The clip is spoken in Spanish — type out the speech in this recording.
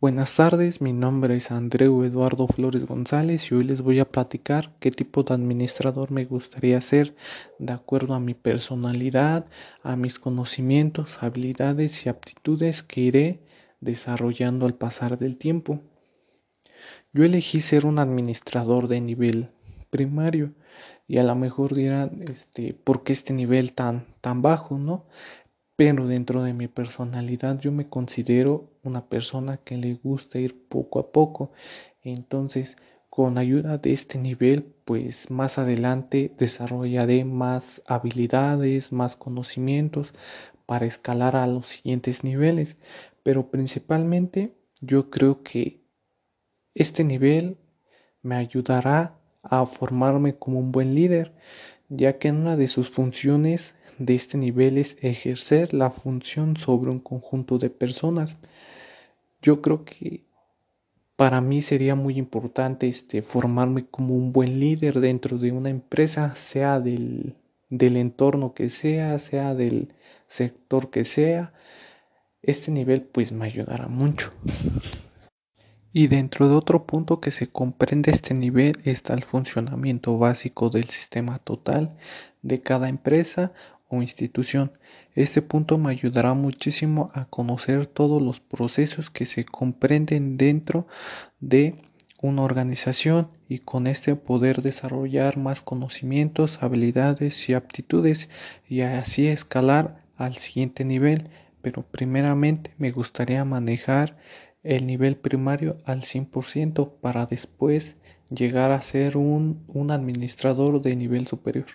Buenas tardes, mi nombre es Andreu Eduardo Flores González y hoy les voy a platicar qué tipo de administrador me gustaría ser de acuerdo a mi personalidad, a mis conocimientos, habilidades y aptitudes que iré desarrollando al pasar del tiempo. Yo elegí ser un administrador de nivel primario y a lo mejor dirán, este, ¿por qué este nivel tan, tan bajo, no? Pero dentro de mi personalidad yo me considero una persona que le gusta ir poco a poco. Entonces, con ayuda de este nivel, pues más adelante desarrollaré más habilidades, más conocimientos para escalar a los siguientes niveles. Pero principalmente yo creo que este nivel me ayudará a formarme como un buen líder, ya que en una de sus funciones de este nivel es ejercer la función sobre un conjunto de personas. Yo creo que para mí sería muy importante este, formarme como un buen líder dentro de una empresa, sea del, del entorno que sea, sea del sector que sea. Este nivel pues me ayudará mucho. Y dentro de otro punto que se comprende este nivel está el funcionamiento básico del sistema total de cada empresa o institución. Este punto me ayudará muchísimo a conocer todos los procesos que se comprenden dentro de una organización y con este poder desarrollar más conocimientos, habilidades y aptitudes y así escalar al siguiente nivel. Pero primeramente me gustaría manejar el nivel primario al 100% para después llegar a ser un, un administrador de nivel superior.